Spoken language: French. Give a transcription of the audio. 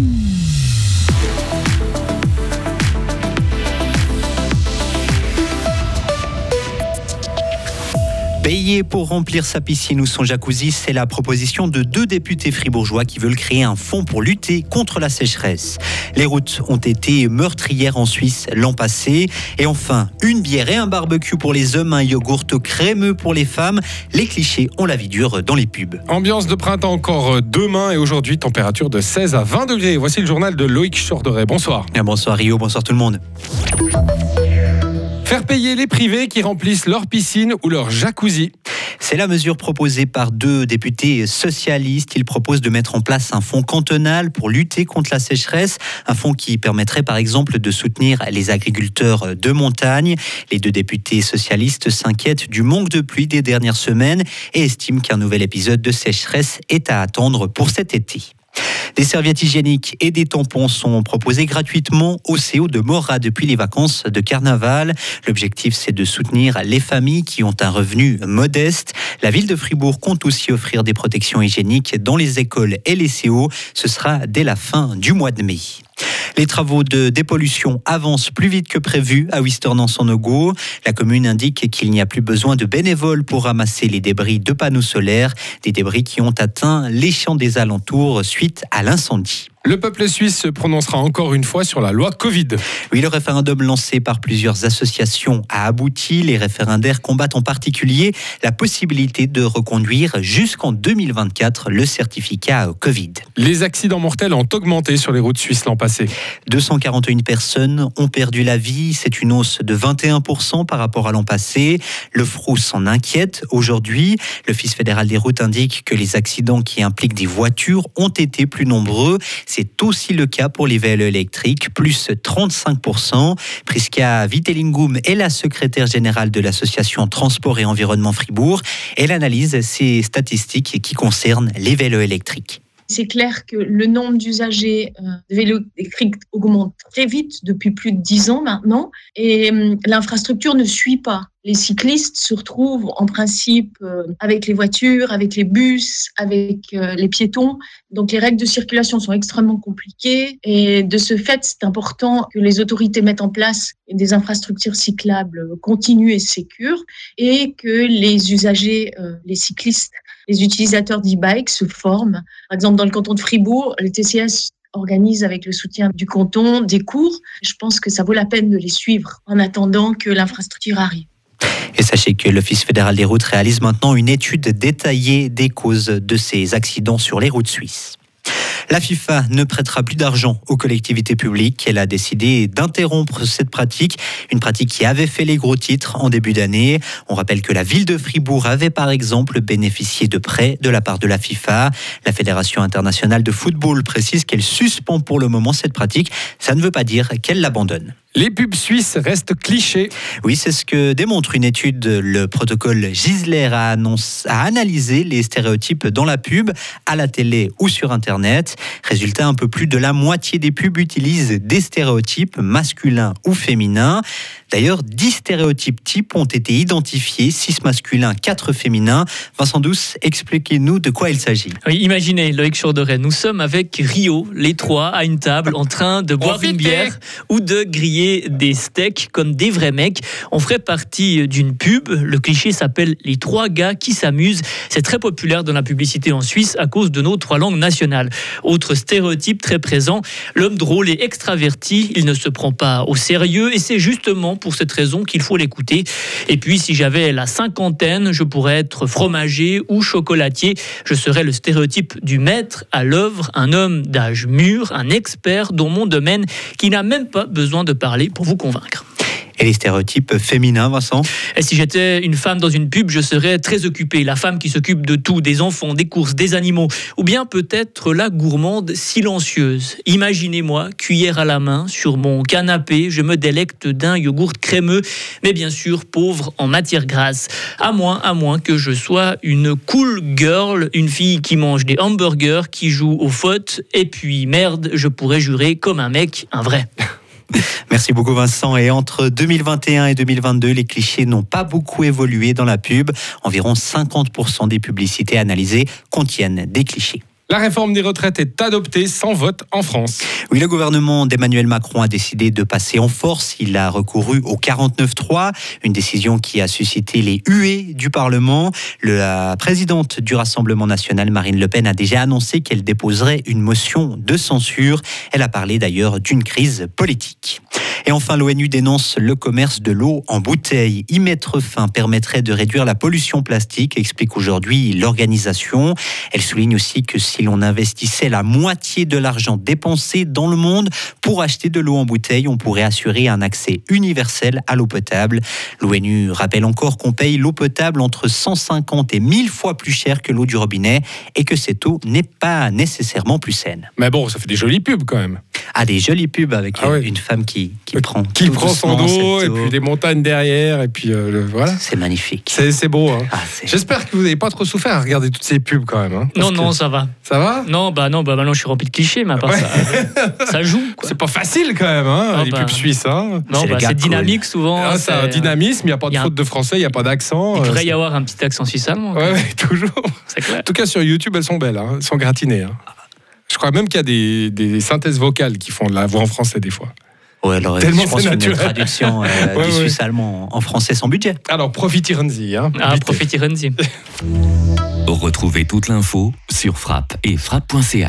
Mm-hmm. Payer pour remplir sa piscine ou son jacuzzi, c'est la proposition de deux députés fribourgeois qui veulent créer un fonds pour lutter contre la sécheresse. Les routes ont été meurtrières en Suisse l'an passé. Et enfin, une bière et un barbecue pour les hommes, un yogourt crémeux pour les femmes. Les clichés ont la vie dure dans les pubs. Ambiance de printemps encore demain et aujourd'hui, température de 16 à 20 degrés. Voici le journal de Loïc Chorderet. Bonsoir. Bonsoir Rio, bonsoir tout le monde. Faire payer les privés qui remplissent leur piscine ou leur jacuzzi. C'est la mesure proposée par deux députés socialistes. Ils proposent de mettre en place un fonds cantonal pour lutter contre la sécheresse, un fonds qui permettrait par exemple de soutenir les agriculteurs de montagne. Les deux députés socialistes s'inquiètent du manque de pluie des dernières semaines et estiment qu'un nouvel épisode de sécheresse est à attendre pour cet été. Des serviettes hygiéniques et des tampons sont proposés gratuitement au CO de Mora depuis les vacances de carnaval. L'objectif, c'est de soutenir les familles qui ont un revenu modeste. La ville de Fribourg compte aussi offrir des protections hygiéniques dans les écoles et les CO. Ce sera dès la fin du mois de mai. Les travaux de dépollution avancent plus vite que prévu à Wistern-en-Sonogo. La commune indique qu'il n'y a plus besoin de bénévoles pour ramasser les débris de panneaux solaires, des débris qui ont atteint les champs des alentours suite à l'incendie. Le peuple suisse se prononcera encore une fois sur la loi Covid. Oui, le référendum lancé par plusieurs associations a abouti. Les référendaires combattent en particulier la possibilité de reconduire jusqu'en 2024 le certificat Covid. Les accidents mortels ont augmenté sur les routes suisses l'an passé. 241 personnes ont perdu la vie. C'est une hausse de 21% par rapport à l'an passé. Le FRO s'en inquiète aujourd'hui. L'Office fédéral des routes indique que les accidents qui impliquent des voitures ont été plus nombreux. C'est aussi le cas pour les vélos électriques, plus 35%. Priska Vitellingum est la secrétaire générale de l'association Transport et Environnement Fribourg. Elle analyse ces statistiques qui concernent les vélos électriques. C'est clair que le nombre d'usagers euh, de vélos électriques augmente très vite depuis plus de dix ans maintenant et euh, l'infrastructure ne suit pas. Les cyclistes se retrouvent en principe euh, avec les voitures, avec les bus, avec les piétons. Donc les règles de circulation sont extrêmement compliquées et de ce fait, c'est important que les autorités mettent en place des infrastructures cyclables continues et sécures et que les usagers, les cyclistes, les utilisateurs d'e-bike se forment. Par exemple, dans le canton de Fribourg, le TCS organise avec le soutien du canton des cours. Je pense que ça vaut la peine de les suivre en attendant que l'infrastructure arrive. Et sachez que l'Office fédéral des routes réalise maintenant une étude détaillée des causes de ces accidents sur les routes suisses. La FIFA ne prêtera plus d'argent aux collectivités publiques. Elle a décidé d'interrompre cette pratique, une pratique qui avait fait les gros titres en début d'année. On rappelle que la ville de Fribourg avait par exemple bénéficié de prêts de la part de la FIFA. La Fédération internationale de football précise qu'elle suspend pour le moment cette pratique. Ça ne veut pas dire qu'elle l'abandonne. Les pubs suisses restent clichés. Oui, c'est ce que démontre une étude. Le protocole Gisler a, a, analysé les stéréotypes dans la pub, à la télé ou sur Internet. Résultat, un peu plus de la moitié des pubs utilisent des stéréotypes masculins ou féminins. D'ailleurs, 10 stéréotypes types ont été identifiés, 6 masculins, 4 féminins. Vincent Douce, expliquez-nous de quoi il s'agit. Oui, imaginez, Loïc Chauderet, nous sommes avec Rio, les trois, à une table, en train de boire une bière ou de griller des steaks comme des vrais mecs. On ferait partie d'une pub. Le cliché s'appelle Les trois gars qui s'amusent. C'est très populaire dans la publicité en Suisse à cause de nos trois langues nationales. Autre stéréotype très présent, l'homme drôle et extraverti, il ne se prend pas au sérieux et c'est justement pour cette raison qu'il faut l'écouter. Et puis, si j'avais la cinquantaine, je pourrais être fromager ou chocolatier. Je serais le stéréotype du maître à l'œuvre, un homme d'âge mûr, un expert dans mon domaine qui n'a même pas besoin de parler pour vous convaincre. Et les stéréotypes féminins, Vincent? Et si j'étais une femme dans une pub, je serais très occupée. La femme qui s'occupe de tout, des enfants, des courses, des animaux. Ou bien peut-être la gourmande silencieuse. Imaginez-moi, cuillère à la main, sur mon canapé, je me délecte d'un yogourt crémeux, mais bien sûr pauvre en matière grasse. À moins, à moins que je sois une cool girl, une fille qui mange des hamburgers, qui joue aux fautes, et puis merde, je pourrais jurer comme un mec, un vrai. Merci beaucoup Vincent. Et entre 2021 et 2022, les clichés n'ont pas beaucoup évolué dans la pub. Environ 50% des publicités analysées contiennent des clichés. La réforme des retraites est adoptée sans vote en France. Oui, le gouvernement d'Emmanuel Macron a décidé de passer en force. Il a recouru au 49-3, une décision qui a suscité les huées du Parlement. La présidente du Rassemblement national, Marine Le Pen, a déjà annoncé qu'elle déposerait une motion de censure. Elle a parlé d'ailleurs d'une crise politique. Et enfin, l'ONU dénonce le commerce de l'eau en bouteille. Y mettre fin permettrait de réduire la pollution plastique, explique aujourd'hui l'organisation. Elle souligne aussi que si l'on investissait la moitié de l'argent dépensé dans le monde pour acheter de l'eau en bouteille, on pourrait assurer un accès universel à l'eau potable. L'ONU rappelle encore qu'on paye l'eau potable entre 150 et 1000 fois plus cher que l'eau du robinet et que cette eau n'est pas nécessairement plus saine. Mais bon, ça fait des jolies pubs quand même. Ah, des jolies pubs avec Ah une femme qui, qui prend Qui prend son cette et puis des montagnes derrière et puis euh, le- voilà. C'est magnifique. C'est c'est beau. Hein. Ah, c'est- J'espère que vous n'avez pas trop souffert à regarder toutes ces pubs quand même. hein, Non, que- non, ça va. Ça va? Non, bah non, bah maintenant je suis rempli de clichés, mais à part Ouais. ça, ça joue. Quoi. C'est pas facile quand même, hein, Ah les bah. pubs suisses. Hein. Non, C'est bah, cool. dynamique souvent. Ah, c'est un dynamisme, il n'y a pas de un- faute de français, il n'y a pas d'accent. Il euh, devrait c'est- y avoir un petit accent suisse allemand. Ouais, ouais, toujours. Clair. En tout cas, sur YouTube, elles sont belles, hein, elles sont gratinées. hein. Je crois même qu'il y a des, des synthèses vocales qui font de la voix en français des fois. Ouais, alors, Tellement je pense naturel. traduction euh, Ouais, du ouais. suisse allemand en français sans budget. Alors, profitez-y. Hein, Ah, profitez, Retrouvez toute l'info sur frappe et frappe.ch.